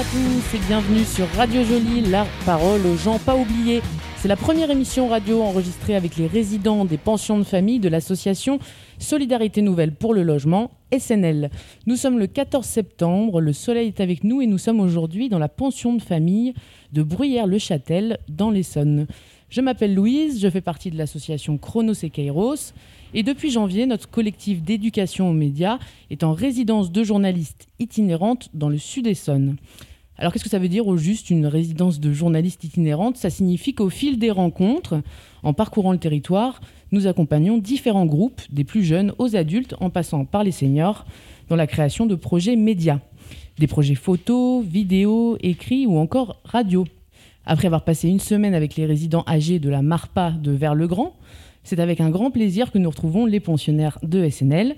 À tous et bienvenue sur Radio Jolie, la parole aux gens pas oubliés. C'est la première émission radio enregistrée avec les résidents des pensions de famille de l'association Solidarité Nouvelle pour le logement, SNL. Nous sommes le 14 septembre, le soleil est avec nous et nous sommes aujourd'hui dans la pension de famille de Bruyères-le-Châtel dans l'Essonne. Je m'appelle Louise, je fais partie de l'association Chronos et Kairos. Et depuis janvier, notre collectif d'éducation aux médias est en résidence de journalistes itinérantes dans le Sud-Essonne. Alors qu'est-ce que ça veut dire au juste une résidence de journalistes itinérantes Ça signifie qu'au fil des rencontres, en parcourant le territoire, nous accompagnons différents groupes, des plus jeunes aux adultes, en passant par les seniors, dans la création de projets médias. Des projets photos, vidéos, écrits ou encore radio. Après avoir passé une semaine avec les résidents âgés de la Marpa de Vers-le-Grand, c'est avec un grand plaisir que nous retrouvons les pensionnaires de SNL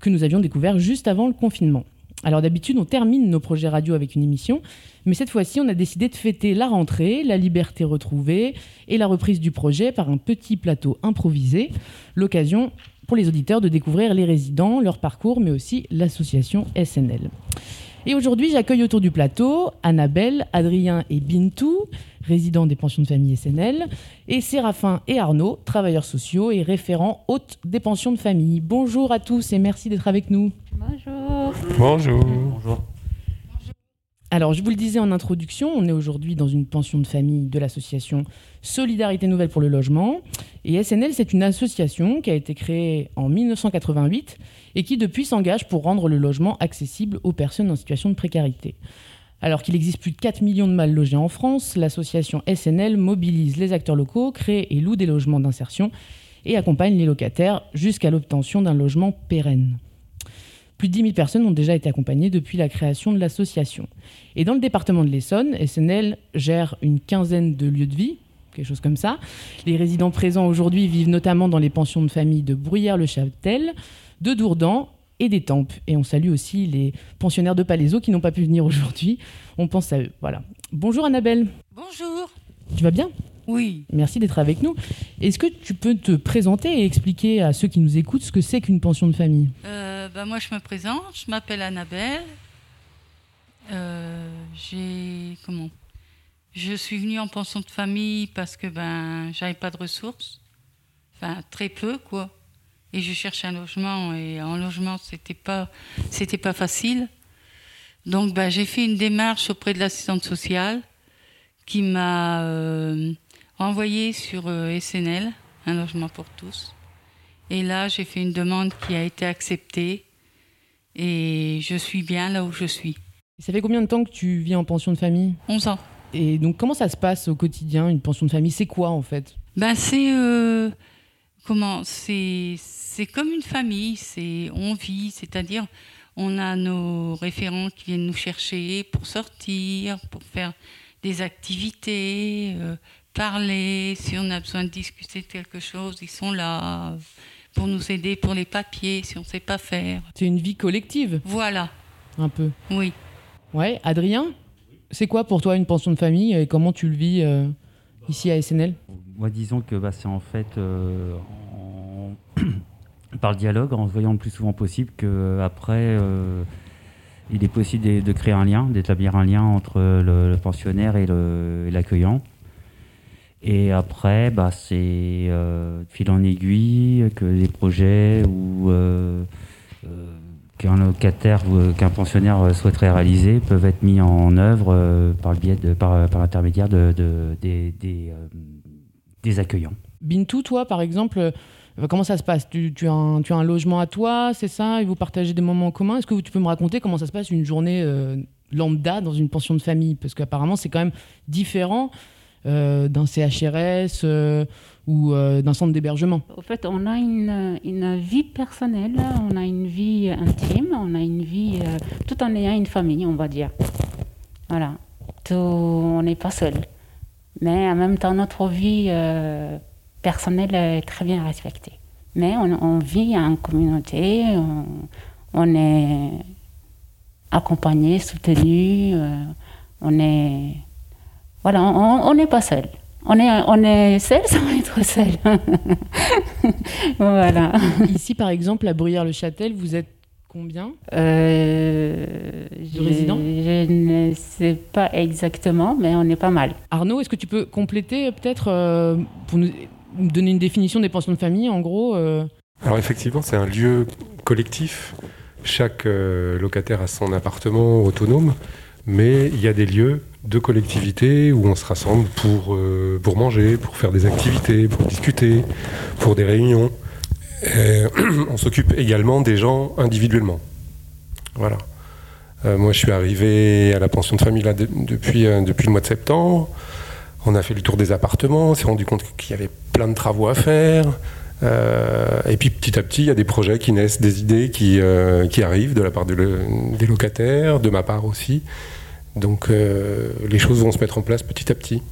que nous avions découverts juste avant le confinement. Alors d'habitude, on termine nos projets radio avec une émission, mais cette fois-ci, on a décidé de fêter la rentrée, la liberté retrouvée et la reprise du projet par un petit plateau improvisé, l'occasion pour les auditeurs de découvrir les résidents, leur parcours, mais aussi l'association SNL. Et aujourd'hui, j'accueille autour du plateau Annabelle, Adrien et Bintou, résidents des pensions de famille SNL, et Séraphin et Arnaud, travailleurs sociaux et référents hôtes des pensions de famille. Bonjour à tous et merci d'être avec nous. Bonjour. Bonjour. Bonjour. Alors, je vous le disais en introduction, on est aujourd'hui dans une pension de famille de l'association Solidarité Nouvelle pour le Logement. Et SNL, c'est une association qui a été créée en 1988 et qui, depuis, s'engage pour rendre le logement accessible aux personnes en situation de précarité. Alors qu'il existe plus de 4 millions de mal logés en France, l'association SNL mobilise les acteurs locaux, crée et loue des logements d'insertion et accompagne les locataires jusqu'à l'obtention d'un logement pérenne. Plus de 10 000 personnes ont déjà été accompagnées depuis la création de l'association. Et dans le département de l'Essonne, SNL gère une quinzaine de lieux de vie, quelque chose comme ça. Les résidents présents aujourd'hui vivent notamment dans les pensions de famille de Bruyères-le-Châtel, de Dourdan et d'Étampes. Et on salue aussi les pensionnaires de Palaiseau qui n'ont pas pu venir aujourd'hui. On pense à eux. Voilà. Bonjour Annabelle. Bonjour. Tu vas bien? Oui. Merci d'être avec nous. Est-ce que tu peux te présenter et expliquer à ceux qui nous écoutent ce que c'est qu'une pension de famille? Euh, bah, moi, je me présente. Je m'appelle Annabelle. Euh, j'ai comment? Je suis venue en pension de famille parce que ben j'avais pas de ressources, enfin très peu quoi. Et je cherchais un logement et en logement c'était pas c'était pas facile. Donc ben, j'ai fait une démarche auprès de l'assistante sociale qui m'a euh, envoyé sur euh, SNL un logement pour tous. Et là, j'ai fait une demande qui a été acceptée et je suis bien là où je suis. Ça fait combien de temps que tu vis en pension de famille? 11 ans. Et donc comment ça se passe au quotidien, une pension de famille? C'est quoi en fait? Ben c'est euh, comment? C'est c'est comme une famille. C'est on vit, c'est-à-dire on a nos référents qui viennent nous chercher pour sortir, pour faire des activités, euh, parler. Si on a besoin de discuter de quelque chose, ils sont là pour nous aider pour les papiers si on ne sait pas faire. C'est une vie collective, Voilà. un peu. Oui. Ouais, Adrien C'est quoi pour toi une pension de famille et comment tu le vis euh, ici à SNL Moi, disons que bah, c'est en fait euh, en- par le dialogue, en se voyant le plus souvent possible, qu'après, il est possible de, de créer un lien, d'établir un lien entre le, le pensionnaire et l'accueillant. Et après, bah, c'est euh, fil en aiguille que des projets ou euh, euh, qu'un locataire ou euh, qu'un pensionnaire souhaiterait réaliser peuvent être mis en œuvre par le biais de, par, par l'intermédiaire de, de- des, des, des accueillants. Bintou, toi par exemple, comment ça se passe? Tu, as un, tu as un logement à toi, c'est ça? Et vous partagez des moments en commun Est-ce que tu peux me raconter comment ça se passe une journée lambda dans une pension de famille? Parce qu'apparemment c'est quand même différent d'un CHRS euh, ou euh, d'un centre d'hébergement. Au fait, on a une, une vie personnelle, on a une vie intime, on a une vie euh, tout en ayant une famille, on va dire. Voilà. On n'est pas seul. Mais en même temps, notre vie euh, personnelle est très bien respectée. Mais on, vit en communauté, on, est accompagné, soutenu, euh, on est. Voilà, on n'est pas seul. On est, on est seul sans être seul. voilà. Ici par exemple à Bruyères-le-Châtel, vous êtes combien euh, De résidents Je ne sais pas exactement, mais on est pas mal. Arnaud, est-ce que tu peux compléter peut-être euh, pour nous donner une définition des pensions de famille en gros euh? Alors effectivement, c'est un lieu collectif. Chaque euh, locataire a son appartement autonome, mais il y a des lieux de collectivité où on se rassemble pour, euh, pour manger, pour faire des activités, pour discuter, pour des réunions. Et on s'occupe également des gens individuellement. Voilà. Euh, moi, je suis arrivé à la pension de famille depuis, euh, le mois de septembre. On a fait le tour des appartements, on s'est rendu compte qu'il y avait plein de travaux à faire. Euh, et puis petit à petit, il y a des projets qui naissent, des idées qui, euh, arrivent de la part des locataires, de ma part aussi. Donc euh, les choses vont se mettre en place petit à petit.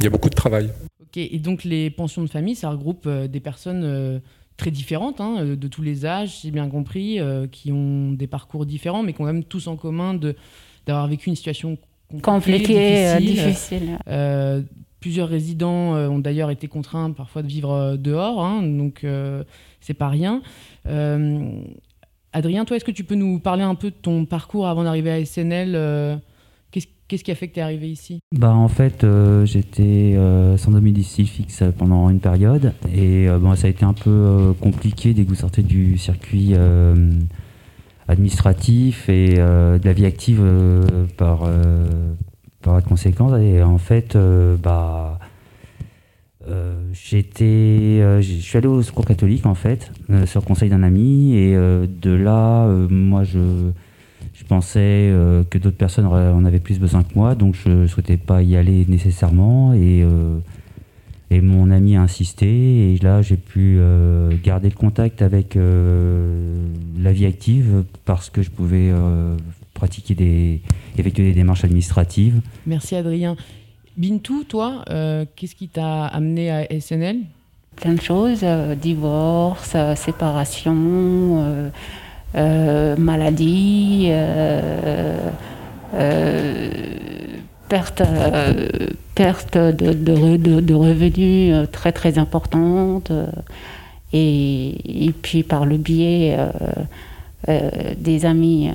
Il y a beaucoup de travail. Ok, et donc les pensions de famille, ça regroupe euh, des personnes euh, très différentes, hein, de tous les âges, si j'ai bien compris, euh, qui ont des parcours différents, mais qui ont quand même tous en commun de d'avoir vécu une situation compliquée, Compliqué, euh, difficile. difficile. Euh, plusieurs résidents euh, ont d'ailleurs été contraints parfois de vivre euh, dehors, hein, donc euh, c'est pas rien. Euh, Adrien, toi, est-ce que tu peux nous parler un peu de ton parcours avant d'arriver à SNL euh, Qu'est-ce qui a fait que tu es arrivé ici? Bah en fait euh, j'étais euh, sans domicile fixe pendant une période. Et euh, bon, ça a été un peu compliqué dès que vous sortez du circuit administratif et de la vie active par, par la conséquence. Et en fait bah j'étais je suis allé au secours catholique en fait sur conseil d'un ami. Et de là moi je je pensais euh, que d'autres personnes en avaient plus besoin que moi, donc je ne souhaitais pas y aller nécessairement. Et, euh, et mon ami a insisté, et là j'ai pu euh, garder le contact avec euh, la vie active parce que je pouvais euh, pratiquer des, effectuer des démarches administratives. Merci Adrien. Bintou, toi, euh, qu'est-ce qui t'a amené à SNL Plein de choses, euh, divorce, euh, séparation, euh, maladie, euh, euh, perte, perte de, de, re- de- de revenus très très importante. et, puis par le biais des amis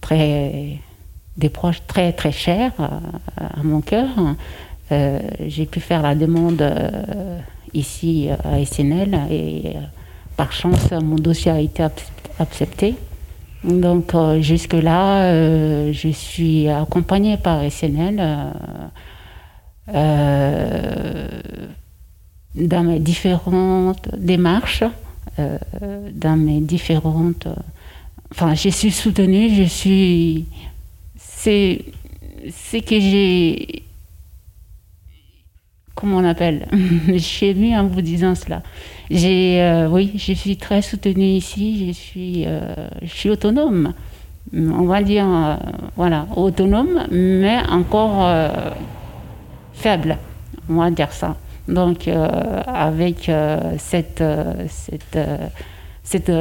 très des proches très très chers à, mon cœur, j'ai pu faire la demande ici à SNL et par chance mon dossier a été ac- accepté. Donc euh, jusque-là, euh, je suis accompagnée par SNL euh, dans mes différentes démarches, dans mes différentes... Enfin, je suis soutenue, je suis... C'est c'est que j'ai... Comment on appelle Je suis émue en vous disant cela. J'ai, euh, oui, je suis très soutenue ici, je suis, euh, je suis autonome. On va dire, euh, voilà, autonome, mais encore faible, on va dire ça. Donc, avec cette, cette, cette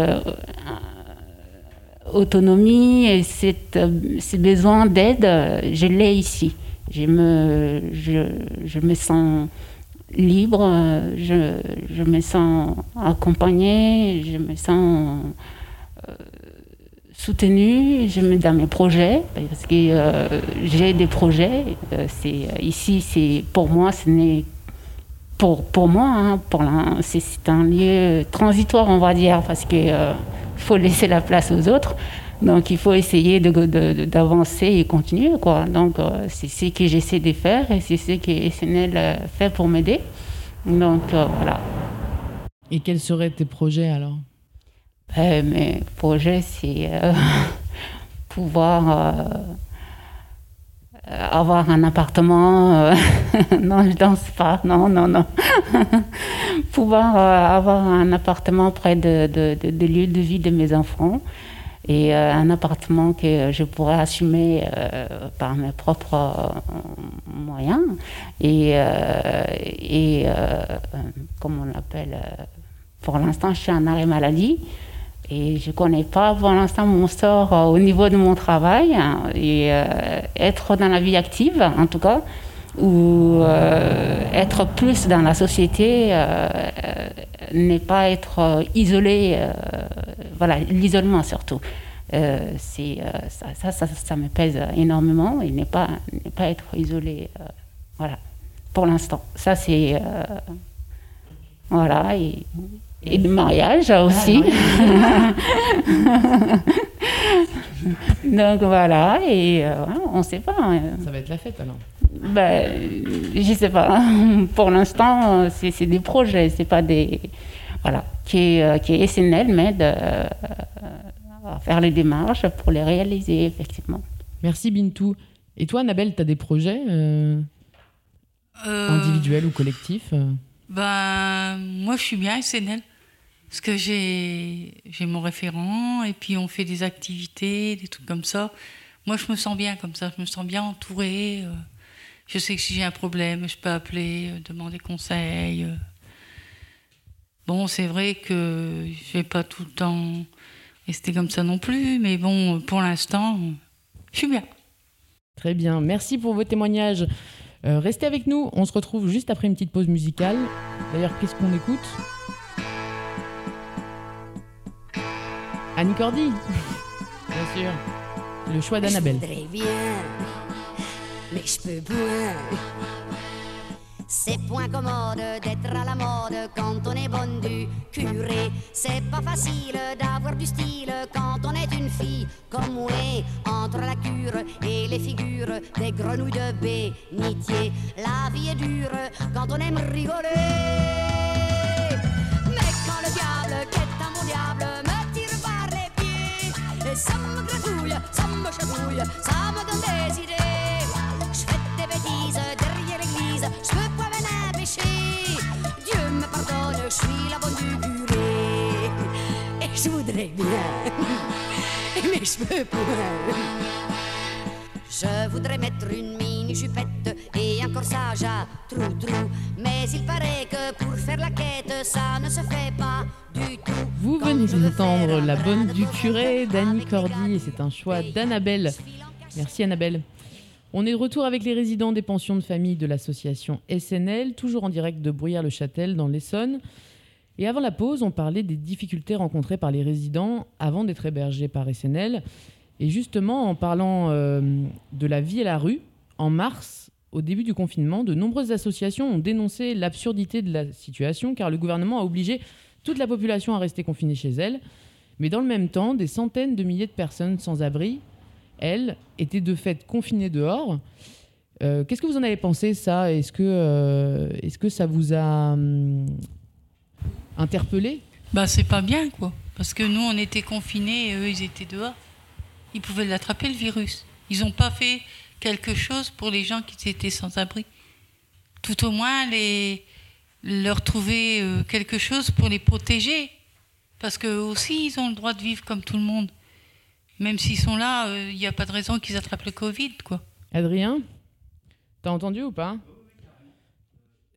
autonomie et cette, ce besoin d'aide, je l'ai ici. Je me, je, je me sens libre, je, je me sens accompagnée, je me sens euh, soutenue je me, dans mes projets, parce que euh, j'ai des projets. euh, ici, c'est, pour moi, ce n'est pour, pour moi, hein, c'est, c'est un lieu transitoire, on va dire, parce qu'il faut laisser la place aux autres. Donc il faut essayer d'avancer et continuer. Quoi. Donc euh, c'est ce que j'essaie de faire et c'est ce que SNL euh, fait pour m'aider. Donc euh, voilà. Et quels seraient tes projets alors? Euh, mes projets, c'est pouvoir avoir un appartement. non, je danse pas. Non, non, non. pouvoir avoir un appartement près de, de, de, de lieu de vie de mes enfants et euh, un appartement que je pourrais assumer euh, par mes propres euh, moyens. Et, et comment on l'appelle pour l'instant je suis en arrêt maladie. Et je connais pas pour l'instant mon sort au niveau de mon travail hein, et être dans la vie active en tout cas ou euh, être plus dans la société, euh, euh, ne pas être isolé, voilà, l'isolement surtout. c'est, ça, ça, ça, me pèse énormément et ne pas, pas être isolé. voilà, pour l'instant. Ça, c'est. voilà, et, et le mariage aussi. Donc voilà, et on ne sait pas. Hein. Ça va être la fête alors ben, Je sais pas. Pour l'instant, c'est des projets, c'est pas des. Voilà, qui est, qui est SNL m'aide euh, à faire les démarches pour les réaliser, effectivement. Merci Bintou. Et toi, Annabelle, tu as des projets euh, euh, individuels ou collectifs ben, Moi, je suis bien SNL. Parce que j'ai mon référent et puis on fait des activités, des trucs comme ça. Moi, je me sens bien comme ça. Je me sens bien entourée. Je sais que si j'ai un problème, je peux appeler, demander conseil. Bon, c'est vrai que je vais pas tout le temps rester comme ça non plus, mais bon, pour l'instant, je suis bien. Très bien, merci pour vos témoignages. Euh, restez avec nous, on se retrouve juste après une petite pause musicale. D'ailleurs, qu'est-ce qu'on écoute? Annie Cordy Bien sûr. Le choix d'Annabelle. mais je peux c'est point commode d'être à la mode quand on est bonne du curé. C'est pas facile d'avoir du style quand on est une fille comme moi. Entre la cure et les figures des grenouilles de bénitier. La vie est dure quand on aime rigoler. Mais quand le diable, qui est un bon diable, ça me gratouille, ça me chatouille, ça me donne des idées. Je fais des bêtises derrière l'église, je peux pas Dieu me pardonne, je suis la bonne du curé. Et je voudrais bien, mais je peux pas. Je voudrais mettre une mini jupette et un corsage à trou-trou. Mais il paraît que pour faire la quête, ça ne se fait pas du tout. Vous venez d'entendre La bonne du curé d'Annie Cordy et c'est un choix d'Annabelle. Merci Annabelle. On est de retour avec les résidents des pensions de famille de l'association SNL, toujours en direct de Bruyères-le-Châtel dans l'Essonne. Et avant la pause, on parlait des difficultés rencontrées par les résidents avant d'être hébergés par SNL. Et justement, en parlant euh, de la vie à la rue, en mars, au début du confinement, de nombreuses associations ont dénoncé l'absurdité de la situation car le gouvernement a obligé toute la population à rester confinée chez elle. Mais dans le même temps, des centaines de milliers de personnes sans abri elle, était de fait confinée dehors. Euh, qu'est-ce que vous en avez pensé, ça? Est-ce que, euh, que ça vous a hum, interpellé? Bah, c'est pas bien, quoi. Parce que nous, on était confinés et eux, ils étaient dehors. Ils pouvaient l'attraper, le virus. Ils n'ont pas fait quelque chose pour les gens qui étaient sans abri. Tout au moins, leur trouver euh, quelque chose pour les protéger. Parce qu'eux aussi, ils ont le droit de vivre comme tout le monde. Même s'ils sont là, il euh, n'y a pas de raison qu'ils attrapent le Covid, quoi. Adrien, t'as entendu ou pas?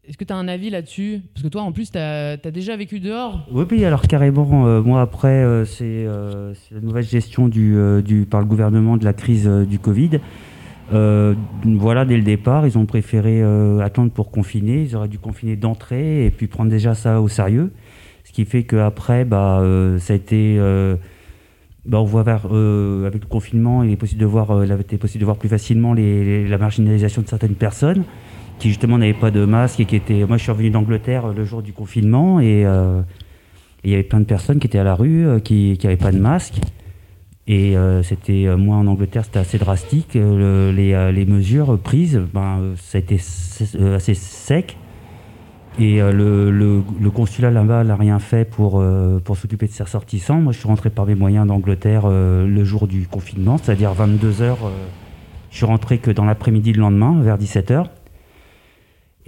Est-ce que tu as un avis là-dessus? Parce que toi, en plus, tu as, déjà vécu dehors Oui, oui alors carrément. Euh, moi, après, euh, c'est la nouvelle gestion par le gouvernement de la crise du Covid. voilà, dès le départ, ils ont préféré attendre pour confiner. Ils auraient dû confiner d'entrée et puis prendre déjà ça au sérieux. Ce qui fait qu'après, bah, ça a été bah, on voit euh, avec le confinement, il est possible de voir, euh, été possible de voir plus facilement la marginalisation de certaines personnes qui justement n'avaient pas de masque et qui étaient. Moi, je suis revenu d'Angleterre euh, le jour du confinement et il y avait plein de personnes qui étaient à la rue, qui n'avaient pas de masque. Et c'était, moi en Angleterre, c'était assez drastique. les, mesures prises, ben, ça a été assez sec. Et euh, le, consulat là-bas n'a rien fait pour, euh, pour s'occuper de ses ressortissants. Moi, je suis rentré par mes moyens d'Angleterre euh, le jour du confinement, c'est-à-dire 22h. je suis rentré que dans l'après-midi le lendemain, vers 17h.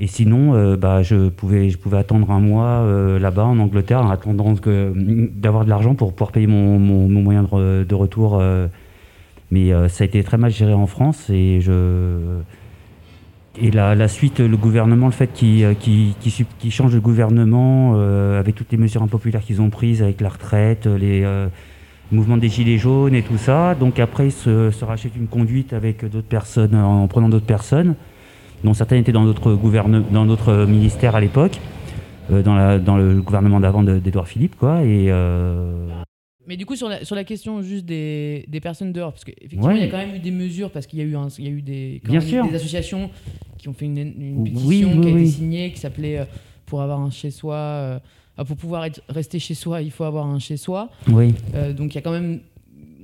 Et sinon, bah, je, pouvais, je pouvais attendre un mois là-bas en Angleterre en attendant d'avoir de l'argent pour pouvoir payer mon, mon, moyen de, retour. mais ça a été très mal géré en France et je et la, suite, le gouvernement, le fait qu'ils euh, qui changent de gouvernement euh, avec toutes les mesures impopulaires qu'ils ont prises, avec la retraite, les euh, mouvements des gilets jaunes et tout ça. Donc après, ils se, se rachètent une conduite avec d'autres personnes, en prenant d'autres personnes, dont certaines étaient dans d'autres dans d'autres ministères à l'époque, dans, dans, le gouvernement d'avant d'Edouard Philippe, quoi. Et Mais du coup, sur la, sur la question juste des, des personnes dehors, parce qu'effectivement, il y a quand même eu des mesures, parce qu'il y a eu, un, il y a eu des, Bien sûr. des associations qui ont fait une, une pétition oui, qui a oui. été signée, qui s'appelait euh, Pour avoir un chez-soi, euh, ah, pour pouvoir être, rester chez soi, il faut avoir un chez-soi. Oui, Euh, donc il y a quand même.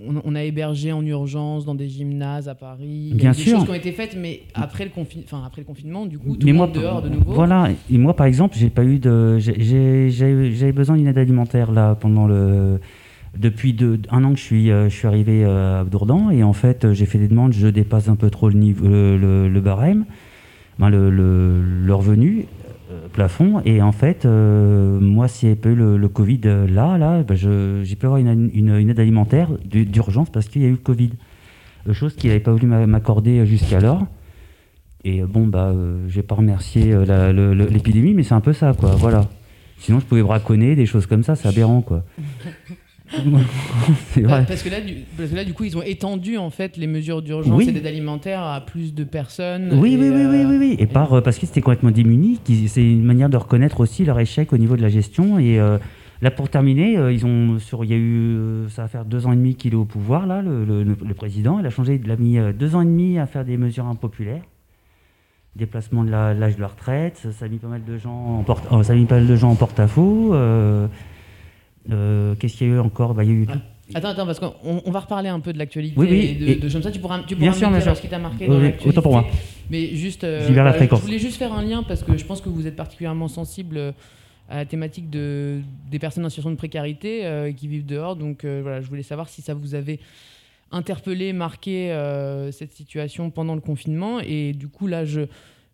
On, on a hébergé en urgence dans des gymnases à Paris. Il y a Bien des sûr. choses qui ont été faites, mais après le, enfin, après le confinement, du coup, tout mais le moi, monde dehors de nouveau. voilà. Et moi, par exemple, j'ai pas eu de, j'avais besoin d'une aide alimentaire là pendant le, depuis deux- un an que je suis, euh, je suis arrivé euh, à Dourdan et en fait, euh, j'ai fait des demandes, je dépasse un peu trop le niveau, le, le- le barème, ben, le, le, le revenu plafond et en fait, euh, moi, s'il n'y avait pas eu le, le Covid euh, là, là, je- j'ai pu avoir une, une- une aide alimentaire d'u- d'urgence parce qu'il y a eu le Covid, Euh, chose qu'il n'avait pas voulu m'a- m'accorder jusqu'alors. Et euh, bon, bah, euh, je vais pas remercier euh, l'épidémie, mais c'est un peu ça, quoi. Voilà. Sinon, je pouvais braconner, des choses comme ça, c'est aberrant, quoi. vrai. Parce que, là, du, parce que là, du coup, ils ont étendu en fait les mesures d'urgence Oui. et d'aide alimentaire à plus de personnes. Oui, et, oui, oui, oui, euh, oui, oui. Et par, euh, parce qu'ils étaient complètement démunis, c'est une manière de reconnaître aussi leur échec au niveau de la gestion. Et euh, là, pour terminer, euh, ils ont, sur, il y a eu, ça va faire deux ans et demi qu'il est au pouvoir, là, le, le- le président. Il a changé, il a mis deux ans et demi à faire des mesures impopulaires. Déplacement de l'âge de la retraite, ça, a mis pas mal de gens en porte, ça a mis pas mal de gens en porte-à-faux. euh, Qu'est-ce qu'il y a eu encore Bah, il y a eu Ah, Attends, attends, parce qu'on on va reparler un peu de l'actualité Oui, oui, et de, et- de ça. Tu pourras, tu Bien pourras me bien dire sûr. ce qui t'a marqué Oui, dans oui, l'actualité. autant pour moi. Mais juste, euh, la fréquence. je voulais juste faire un lien parce que je pense que vous êtes particulièrement sensible euh, à la thématique de, des personnes en situation de précarité euh, qui vivent dehors. Donc euh, voilà, je voulais savoir si ça vous avait interpellé, marqué euh, cette situation pendant le confinement. Et du coup, là, je,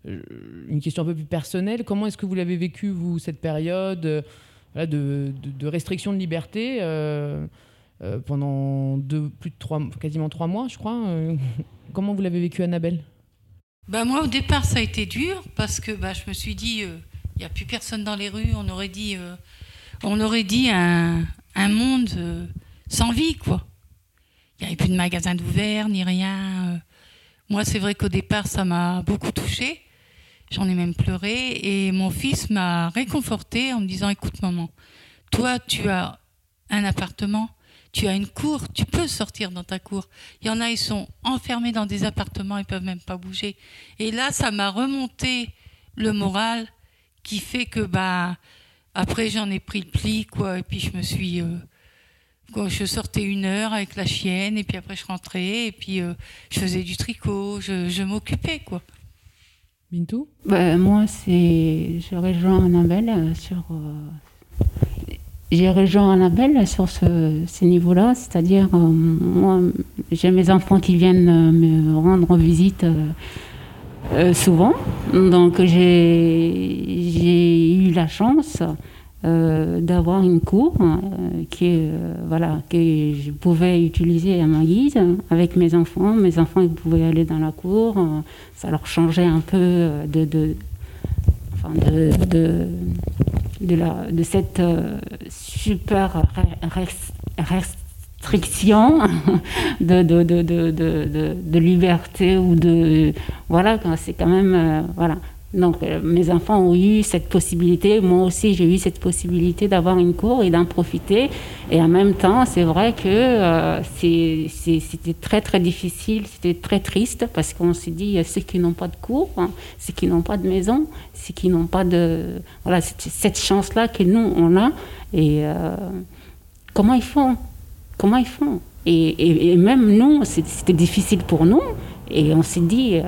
euh, une question un peu plus personnelle. Comment est-ce que vous l'avez vécu, vous, cette période? euh, de, de, de restriction de liberté euh, euh, pendant plus de trois, quasiment trois mois, je crois. euh. Comment vous l'avez vécu, Annabelle? Bah moi au départ ça a été dur parce que bah, je me suis dit il n'y a plus personne dans les rues, on aurait dit on aurait dit un, un monde sans vie quoi. Il n'y avait plus de magasins d'ouvert ni rien. Moi c'est vrai qu'au départ ça m'a beaucoup touchée. J'en ai même pleuré et mon fils m'a réconfortée en me disant écoute maman, toi tu as un appartement, tu as une cour, tu peux sortir dans ta cour. Il y en a, ils sont enfermés dans des appartements, ils peuvent même pas bouger. Et là, ça m'a remonté le moral qui fait que bah après j'en ai pris le pli quoi et puis je me suis euh, je sortais une heure avec la chienne et puis après je rentrais et puis euh, je faisais du tricot, je, je m'occupais quoi. Ben, moi, c'est. Je rejoins Annabelle euh, sur. euh, J'ai rejoint Annabelle sur ce, niveau-là, c'est-à-dire, euh, moi, j'ai mes enfants qui viennent me rendre visite souvent. Donc, j'ai eu la chance euh, d'avoir une cour euh, qui, euh, voilà, que je pouvais utiliser à ma guise avec mes enfants. Mes enfants ils pouvaient aller dans la cour. ça leur changeait un peu de, de, enfin de, de, de, la, de cette super re- res- restriction de, de, de, liberté ou de... Voilà, c'est quand même... voilà. Donc, euh, mes enfants ont eu cette possibilité, moi aussi j'ai eu cette possibilité d'avoir une cour et d'en profiter. Et en même temps, c'est vrai que euh, c'était très très difficile, c'était très triste parce qu'on s'est dit, ceux qui n'ont pas de cour, hein, ceux qui n'ont pas de maison, ceux qui n'ont pas de... Voilà, cette, cette chance-là que nous, on a. Et euh, comment ils font? Comment ils font? Et, et- même nous, c'était difficile pour nous. Et on s'est dit,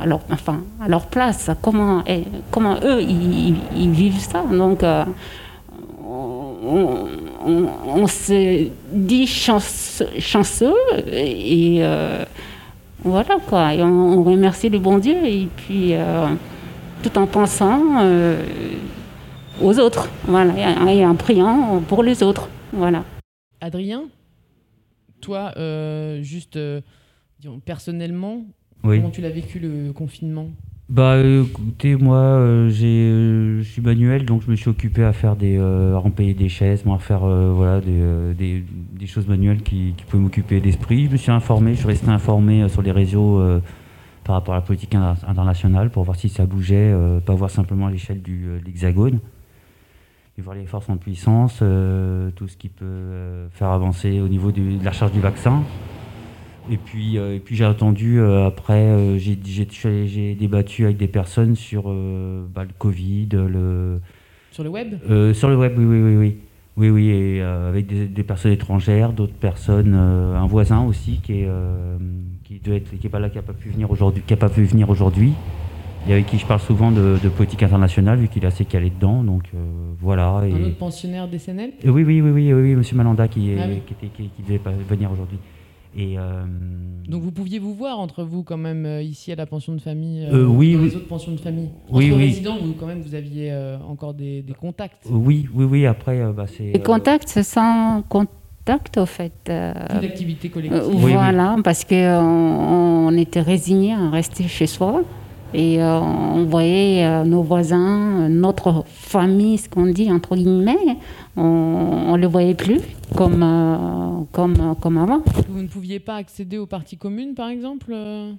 à, leur, enfin, à leur place, comment, comment eux, ils, vivent ça? Donc, euh, on, se dit chance- chanceux et euh, voilà quoi. Et on, remercie le bon Dieu et puis euh, tout en pensant aux autres. Voilà, et en priant pour les autres. Voilà. Adrien Toi, juste personnellement, Oui. comment tu l'as vécu le confinement? Bah écoutez, moi euh, j'ai, euh, je suis manuel, donc je me suis occupé à faire des, euh, à des chaises, moi à faire voilà des, des, des choses manuelles qui, qui pouvaient m'occuper d'esprit. Je me suis informé, je suis resté informé sur les réseaux par rapport à la politique inter- internationale pour voir si ça bougeait, pas voir simplement à l'échelle de l'Hexagone. et voir les forces en puissance, tout ce qui peut faire avancer au niveau de la charge du vaccin. Et puis, et puis j'ai attendu, après, j'ai débattu avec des personnes sur bah, le Covid, le... Sur le web? Sur le web, oui, oui, oui. oui. Oui, oui, et euh, avec des, personnes étrangères, d'autres personnes, euh, un voisin aussi qui est, euh, qui doit être, qui est pas là, qui n'a pas pu venir aujourd'hui, qui a pas pu venir aujourd'hui, et avec qui je parle souvent de, politique internationale, vu qu'il est assez calé dedans, donc voilà. Et... Un autre pensionnaire décennel Oui, oui, oui, oui, oui, Monsieur Malanda qui, est, ah qui, était, qui, qui devait pas venir aujourd'hui. Euh, Donc vous pouviez vous voir entre vous quand même euh, ici à la pension de famille, euh, oui, dans oui. les autres pensions de famille. Oui, entre oui. résidents, vous quand même vous aviez encore des, contacts. Oui, oui, oui. Après, bah, c'est. Les contacts, c'est sans contact au fait. Plus d'activité collective. voilà, parce que on, était résignés à rester chez soi. Et on voyait nos voisins, notre famille, ce qu'on dit entre guillemets, on ne le voyait plus comme, euh, comme, comme avant. Vous ne pouviez pas accéder aux parties communes, par exemple euh,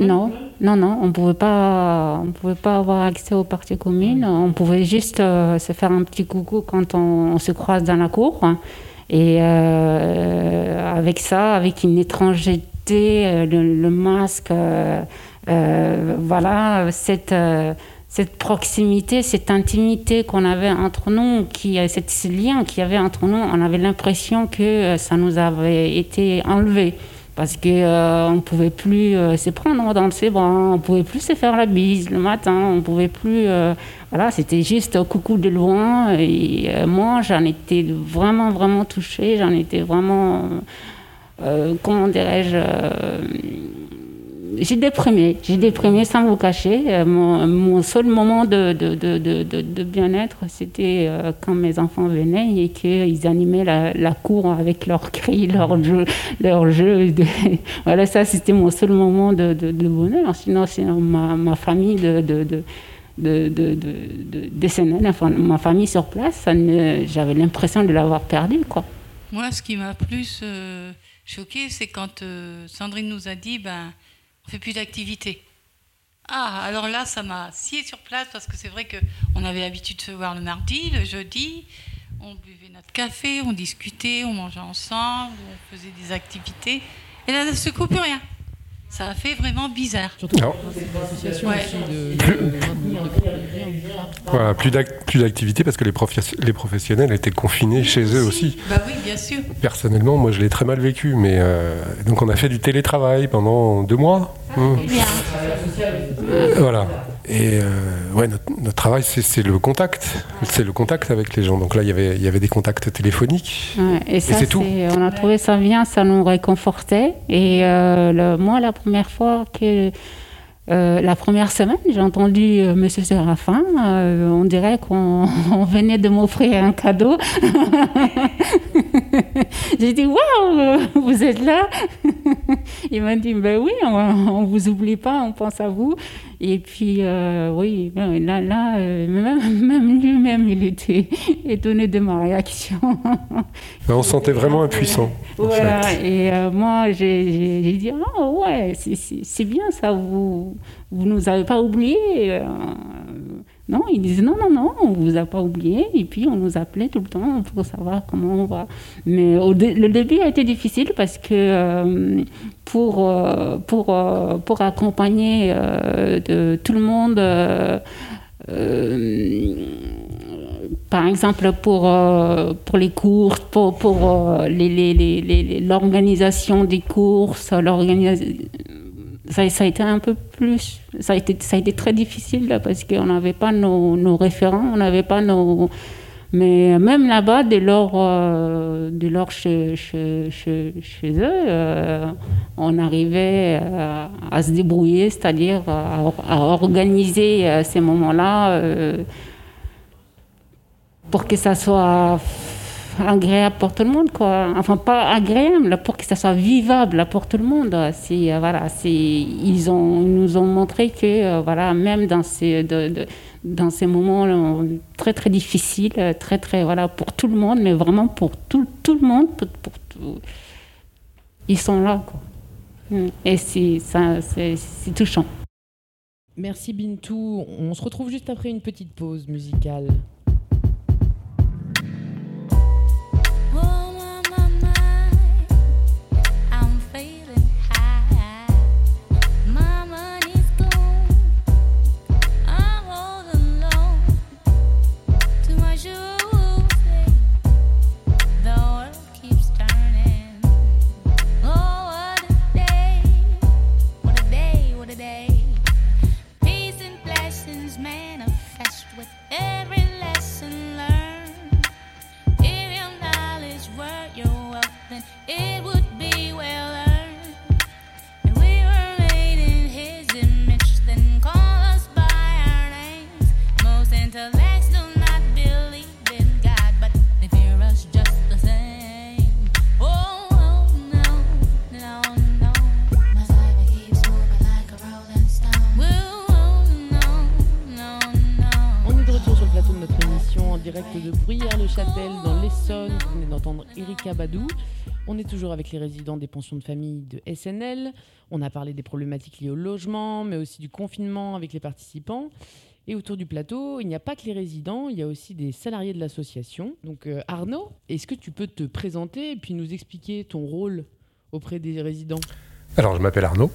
non, non, non, on pouvait pas, on pouvait pas avoir accès aux parties communes. On pouvait juste euh, se faire un petit coucou quand on, se croise dans la cour. Et avec ça, avec une étrangeté, le, masque, voilà, cette cette proximité, cette intimité qu'on avait entre nous, qui, ce lien qu'il y avait entre nous, on avait l'impression que euh, ça nous avait été enlevé. Parce qu'on euh, ne pouvait plus euh, se prendre dans ses bras, on ne pouvait plus se faire la bise le matin, on ne pouvait plus. voilà, c'était juste coucou de loin. Et moi, j'en étais vraiment, vraiment touchée, j'en étais vraiment. comment dirais-je j'ai déprimé, j'ai déprimé sans vous cacher. Euh, mon, seul moment de, de, de, de bien-être, c'était euh, quand mes enfants venaient et qu'ils animaient la, la, cour avec leurs cris, leurs jeux. Leur jeu voilà, ça, c'était mon seul moment de, bonheur. Sinon, c'est ma, ma, famille de, de, enfin, ma famille sur place, j'avais l'impression de l'avoir perdu. Quoi. Moi, ce qui m'a plus euh, choqué, c'est quand Sandrine nous a dit ben, on fait plus d'activité. Ah, alors là, ça m'a scié sur place parce que c'est vrai qu'on avait l'habitude de se voir le mardi, le jeudi. On buvait notre café, on discutait, on mangeait ensemble, on faisait des activités. Et là, ne se coupe plus rien. Ça a fait vraiment bizarre. Surtout plus d'activité parce que les, les, professionnels étaient confinés chez eux aussi. Bah oui, bien sûr. Personnellement, moi, je l'ai très mal vécu. Mais euh, donc, on a fait du télétravail pendant deux mois. Ah, hum. Voilà. Et euh, ouais, notre, travail, c'est le contact. C'est le contact avec les gens. Donc là, y il y avait des contacts téléphoniques. et, c'est tout. On a trouvé ça bien, ça nous réconfortait. Et euh, le, moi, la première fois que. Euh, la première semaine, j'ai entendu M. Monsieur Séraphin. on dirait qu'on venait de m'offrir un cadeau. j'ai dit Waouh, vous êtes là Il m'a dit Ben oui, on, ne vous oublie pas, on pense à vous. Et puis, euh, oui, là, là euh, même, lui-même, il était étonné de ma réaction. on se sentait vraiment impuissant. Voilà, et euh, moi, j'ai dit, oh ouais, c'est bien ça, vous ne nous avez pas oubliés. Non, ils disaient non, non, non, on vous a pas oublié. Et puis on nous appelait tout le temps pour savoir comment on va. Mais le début a été difficile parce que euh, pour, euh, pour, euh, pour accompagner tout le monde, par exemple pour, pour les courses, pour, pour l'organisation des courses, l'organisation ça, a été un peu plus. Ça a été, ça a été très difficile parce qu'on n'avait pas nos, référents, on n'avait pas nos. Mais même là-bas, dès lors, euh, dès lors chez, eux, euh, on arrivait à, à se débrouiller, c'est-à-dire à, organiser euh, ces moments-là pour que ça soit agréable pour tout le monde, quoi. Enfin, pas agréable, pour que ça soit vivable pour tout le monde. C'est, euh, voilà, c'est, ils, ont, nous ont montré que, euh, voilà, même dans ces, dans ces moments très, très difficiles, très, très, voilà, pour tout le monde, mais vraiment pour tout, tout le monde, pour, tout, ils sont là, quoi. Et ça, c'est, c'est touchant. Merci Bintou. On se retrouve juste après une petite pause musicale. On est toujours avec les résidents des pensions de famille de SNL. On a parlé des problématiques liées au logement, mais aussi du confinement avec les participants. Et autour du plateau, il n'y a pas que les résidents, il y a aussi des salariés de l'association. Donc euh, Arnaud, est-ce que tu peux te présenter et puis nous expliquer ton rôle auprès des résidents? Alors, je m'appelle Arnaud.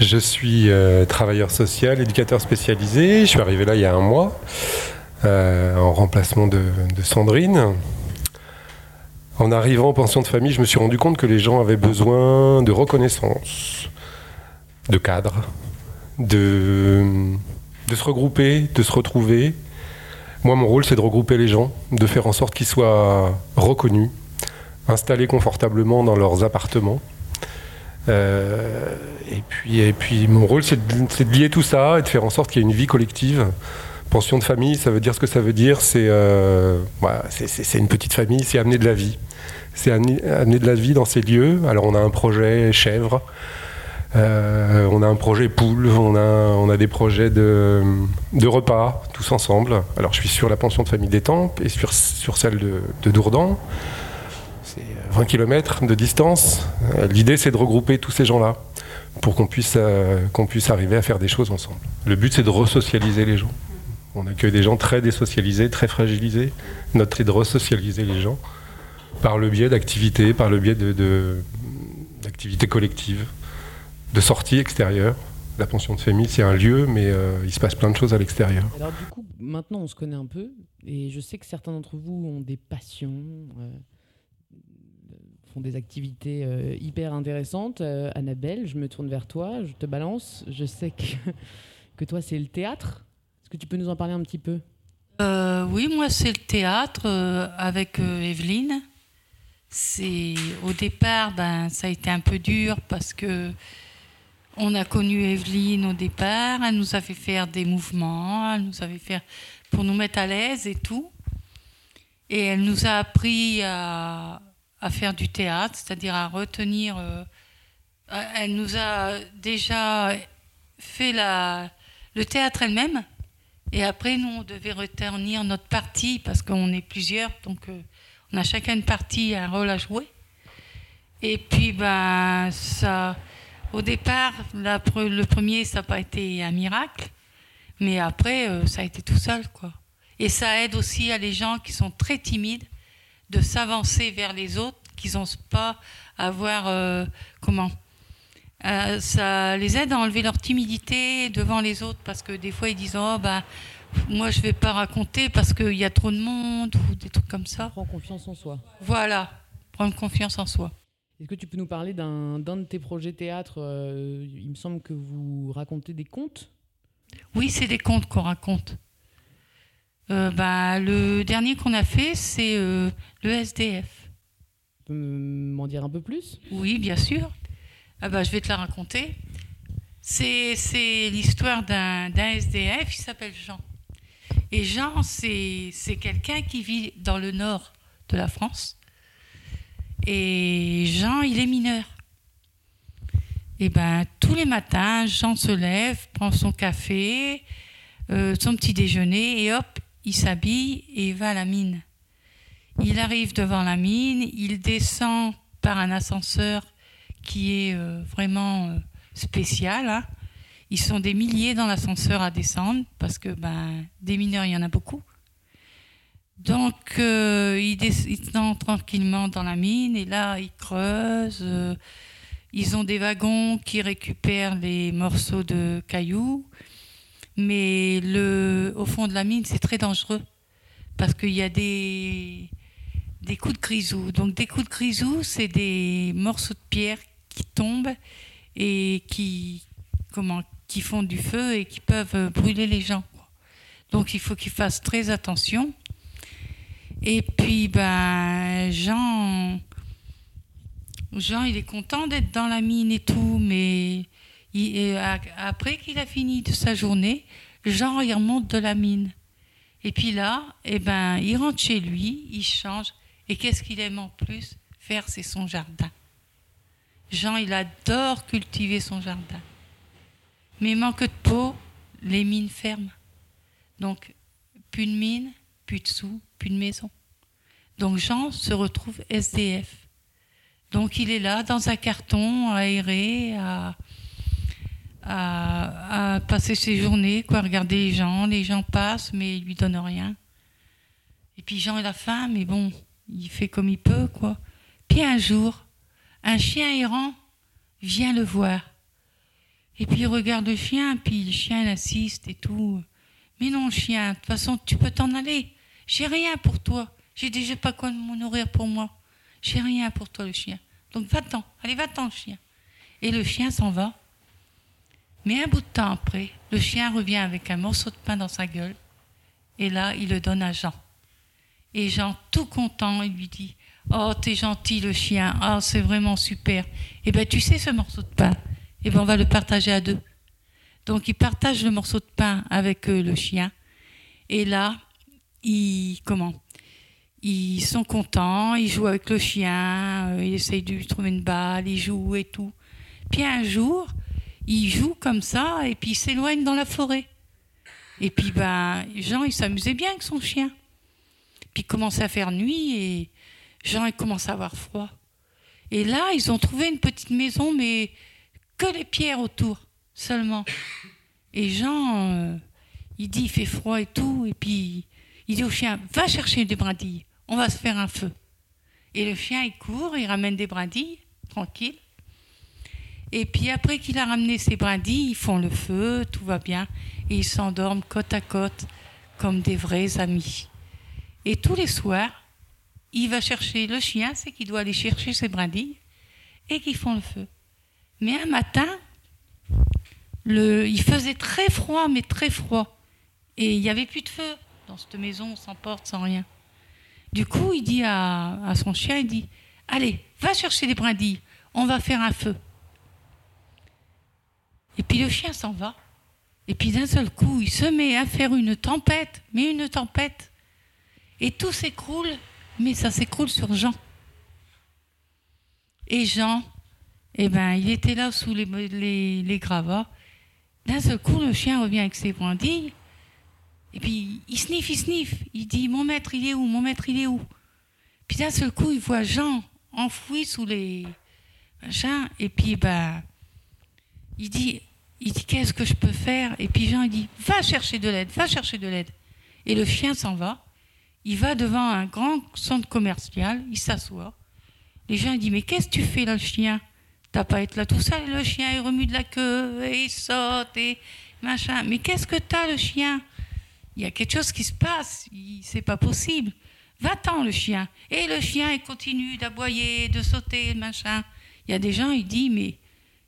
Je suis euh, travailleur social, éducateur spécialisé. Je suis arrivé là il y a un mois, euh, en remplacement de Sandrine. En arrivant en pension de famille, je me suis rendu compte que les gens avaient besoin de reconnaissance, de cadre, de, se regrouper, de se retrouver. Moi, mon rôle, c'est de regrouper les gens, de faire en sorte qu'ils soient reconnus, installés confortablement dans leurs appartements. Euh, et, puis, mon rôle, c'est de, lier tout ça et de faire en sorte qu'il y ait une vie collective. Pension de famille, ça veut dire ce que ça veut dire. C'est euh, une petite famille, c'est amener de la vie. C'est amener, de la vie dans ces lieux. Alors, on a un projet chèvre, euh, on a un projet poule, on a, on a des projets de, de repas, tous ensemble. Alors, je suis sur la pension de famille d'Étampes et sur, sur celle de, de Dourdan. C'est 20 km de distance. Euh, L'idée, c'est de regrouper tous ces gens-là pour qu'on puisse, euh, puisse arriver à faire des choses ensemble. Le but, c'est de resocialiser les gens. On accueille des gens très désocialisés, très fragilisés. Notre c'est de resocialiser les gens par le biais d'activités, par le biais de, de- d'activités collectives, de sorties extérieures. La pension de famille, c'est un lieu, mais euh, il se passe plein de choses à l'extérieur. Alors du coup, maintenant on se connaît un peu et je sais que certains d'entre vous ont des passions, euh, font des activités euh, hyper intéressantes. Euh, Annabelle, je me tourne vers toi, je te balance. Je sais que, que toi c'est le théâtre. Est-ce que tu peux nous en parler un petit peu? Euh, oui, moi c'est le théâtre euh, avec euh, Evelyne. C'est au départ, ben ça a été un peu dur parce que on a connu Evelyne au départ. Elle nous a fait faire des mouvements, elle nous avait fait pour nous mettre à l'aise et tout. Et elle nous a appris à, à faire du théâtre, c'est-à-dire à retenir. euh, elle nous a déjà fait la, le théâtre elle-même. Et après, nous, on devait retenir notre partie parce qu'on est plusieurs, donc euh, on a chacun une partie, un rôle à jouer. Et puis, ben, ça, au départ, le premier, ça n'a pas été un miracle, mais après, euh, ça a été tout seul, quoi. Et ça aide aussi à les gens qui sont très timides de s'avancer vers les autres, qui n'osent pas avoir, euh, comment euh, ça les aide à enlever leur timidité devant les autres parce que des fois ils disent oh bah moi je vais pas raconter parce qu'il y a trop de monde ou des trucs comme ça. Prends confiance en soi. Voilà, prendre confiance en soi. Est-ce que tu peux nous parler d'un de tes projets théâtre euh, Il me semble que vous racontez des contes. Oui, c'est des contes qu'on raconte. Euh, bah, le dernier qu'on a fait, c'est euh, le SDF. Tu peux m'en dire un peu plus? Oui, bien sûr. Ah bah, je vais te la raconter. C'est l'histoire d'un d'un SDF, il s'appelle Jean. Et Jean, c'est quelqu'un qui vit dans le nord de la France. Et Jean, il est mineur. Et ben tous les matins, Jean se lève, prend son café, euh, son petit déjeuner, et hop, il s'habille et va à la mine. Il arrive devant la mine, il descend par un ascenseur qui est euh, vraiment euh, spécial. hein. Ils sont des milliers dans l'ascenseur à descendre parce que ben, des mineurs, il y en a beaucoup. Donc, euh, ils, ils descendent tranquillement dans la mine et là, ils creusent. euh, ils ont des wagons qui récupèrent les morceaux de cailloux. Mais le, au fond de la mine, c'est très dangereux parce qu'il y a des, des coups de grisou. Donc, des coups de grisou, c'est des morceaux de pierre qui tombent et qui, comment, qui font du feu et qui peuvent euh, brûler les gens. Donc, il faut qu'ils fassent très attention. Et puis, ben, Jean, Jean, il est content d'être dans la mine et tout, mais a- après qu'il a fini sa journée, Jean, il remonte de la mine. Et puis là, eh ben, il rentre chez lui, il change. Et qu'est-ce qu'il aime en plus? Faire, c'est son jardin. Jean, il adore cultiver son jardin. Mais manque de peau, les mines ferment. Donc, plus de mine, plus de sous, plus de maison. Donc Jean se retrouve SDF. Donc il est là dans un carton, à, à, à passer ses journées, quoi, à regarder les gens. Les gens passent, mais ils lui donnent rien. Et puis Jean, il a faim, mais bon, il fait comme il peut, quoi. Puis un jour, un chien errant vient le voir. Et puis il regarde le chien, puis le chien l'assiste et tout. Mais non, chien, de toute façon, tu peux t'en aller. J'ai rien pour toi. J'ai déjà pas quoi me nourrir pour moi. J'ai rien pour toi, le chien. Donc va-t'en. Allez, va-t'en, chien. Et le chien s'en va. Mais un bout de temps après, le chien revient avec un morceau de pain dans sa gueule. Et là, il le donne à Jean. Et Jean, tout content, il lui dit Oh, t'es gentil, le chien. Oh, c'est vraiment super. Eh bien, tu sais, ce morceau de pain, eh ben, on va le partager à deux. Donc, il partage le morceau de pain avec euh, le chien. Et là, ils, comment? Ils sont contents, ils jouent avec le chien, euh, ils essayent de lui trouver une balle, ils jouent et tout. Puis un jour, ils jouent comme ça et puis ils s'éloignent dans la forêt. Et puis, ben, Jean, il s'amusait bien avec son chien. Puis il commençait à faire nuit et Jean, il commence à avoir froid. Et là, ils ont trouvé une petite maison, mais que les pierres autour seulement. Et Jean, euh, il dit, il fait froid et tout, et puis il dit au chien, va chercher des brindilles, on va se faire un feu. Et le chien, il court, il ramène des brindilles, tranquille. Et puis après qu'il a ramené ses brindilles, ils font le feu, tout va bien, et ils s'endorment côte à côte comme des vrais amis. Et tous les soirs, il va chercher le chien, c'est qu'il doit aller chercher ses brindilles, et qu'ils font le feu. Mais un matin, il faisait très froid, mais très froid. Et il n'y avait plus de feu dans cette maison, sans porte, sans rien. Du coup, il dit à, à son chien, il dit, allez, va chercher des brindilles, on va faire un feu. Et puis le chien s'en va. Et puis d'un seul coup, il se met à faire une tempête, mais une tempête. Et tout s'écroule, mais ça s'écroule sur Jean. Et Jean, eh ben, il était là sous les, gravats. D'un seul coup, le chien revient avec ses brindilles. Et puis, il sniffe, il sniffe. Il dit Mon maître, il est où? Mon maître, il est où? Puis d'un seul coup, il voit Jean enfoui sous les machins. Et puis, ben, il dit il dit qu'est-ce que je peux faire? Et puis Jean il dit va chercher de l'aide, va chercher de l'aide. Et le chien s'en va. Il va devant un grand centre commercial, il s'assoit. Les gens disent mais qu'est-ce que tu fais là le chien? T'as pas à être là tout seul. Le chien il remue de la queue et il saute et machin. Mais qu'est-ce que t'as le chien? Il y a quelque chose qui se passe. C'est pas possible. Va-t'en le chien. Et le chien il continue d'aboyer, de sauter, machin. Il y a des gens ils disent mais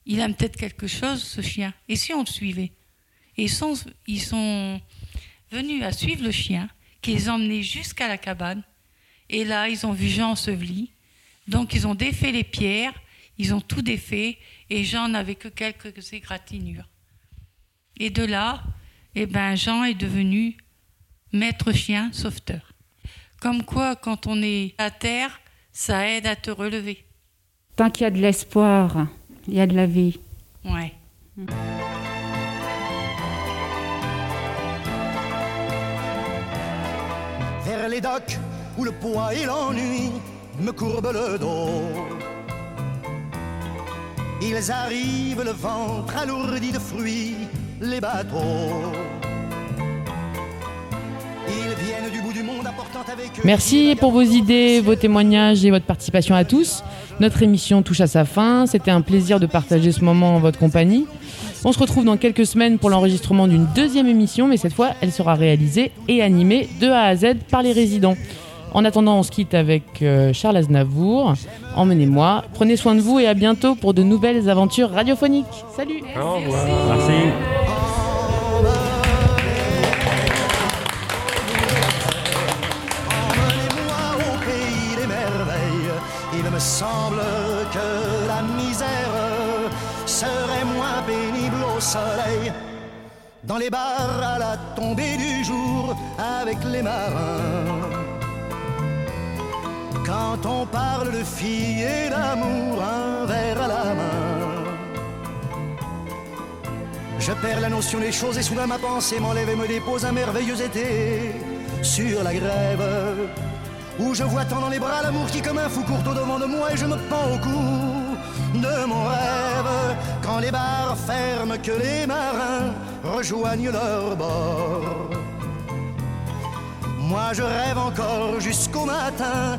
il a peut-être quelque chose, ce chien. Et si on le suivait? Et ils sont, ils sont venus à suivre le chien, qui les emmenait jusqu'à la cabane. Et là, ils ont vu Jean enseveli. Donc, ils ont défait les pierres, ils ont tout défait, et Jean n'avait que quelques égratignures. Et de là, eh ben, Jean est devenu maître chien sauveteur. Comme quoi, quand on est à terre, ça aide à te relever. Tant qu'il y a de l'espoir, il y a de la vie. Ouais. Vers les docks où le poids et l'ennui me courbent le dos. Ils arrivent le ventre alourdi de fruits, les bateaux. Ils viennent du bout du monde apportant avec eux. Merci pour vos idées, vos témoignages et votre participation à tous. Notre émission touche à sa fin. C'était un plaisir de partager ce moment en votre compagnie. On se retrouve dans quelques semaines pour l'enregistrement d'une deuxième émission, mais cette fois, elle sera réalisée et animée de A à Z par les résidents. En attendant, on se quitte avec euh, Charles Aznavour. Emmenez-moi, prenez soin de vous et à bientôt pour de nouvelles aventures radiophoniques. Salut Au revoir. Merci. Emmenez-moi au pays des merveilles. Il me semble que la misère serait moins pénible au soleil. Dans les bars à la tombée du jour avec les marins. Quand on parle de filles et d'amour, un verre à la main. Je perds la notion des choses et soudain ma pensée m'enlève et me dépose un merveilleux été sur la grève où je vois tant dans les bras l'amour qui comme un fou court au devant de moi et je me pends au cou de mon rêve quand les bars ferment que les marins rejoignent leur bord. Moi je rêve encore jusqu'au matin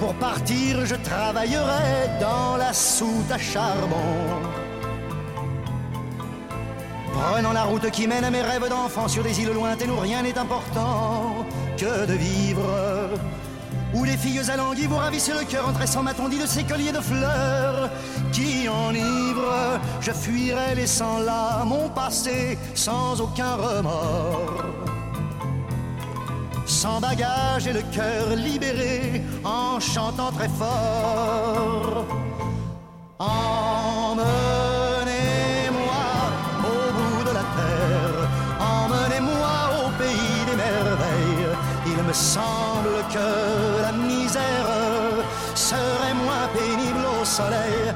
Pour partir, je travaillerai dans la soute à charbon. Prenant la route qui mène à mes rêves d'enfant sur des îles lointaines où rien n'est important que de vivre. Où les filles alanguies vous ravissent le cœur en tressant ma tondie de ces colliers de fleurs qui enivrent. Je fuirai laissant là mon passé sans aucun remords. Sans bagage et le cœur libéré en chantant très fort. Emmenez-moi au bout de la terre, emmenez-moi au pays des merveilles. Il me semble que la misère serait moins pénible au soleil.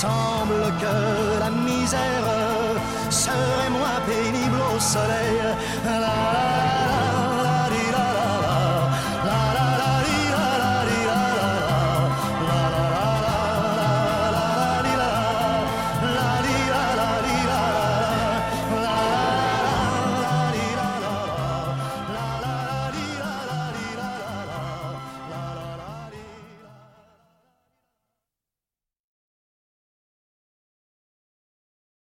Semble que la misère serait moins pénible au soleil.